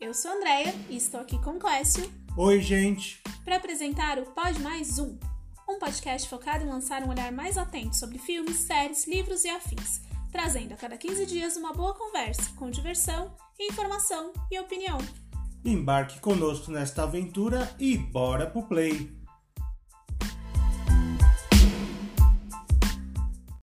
Eu sou a Andrea e estou aqui com o Clécio Oi, gente! para apresentar o Pod Mais Um, um podcast focado em lançar um olhar mais atento sobre filmes, séries, livros e afins, trazendo a cada 15 dias uma boa conversa com diversão, informação e opinião. Embarque conosco nesta aventura e bora pro play!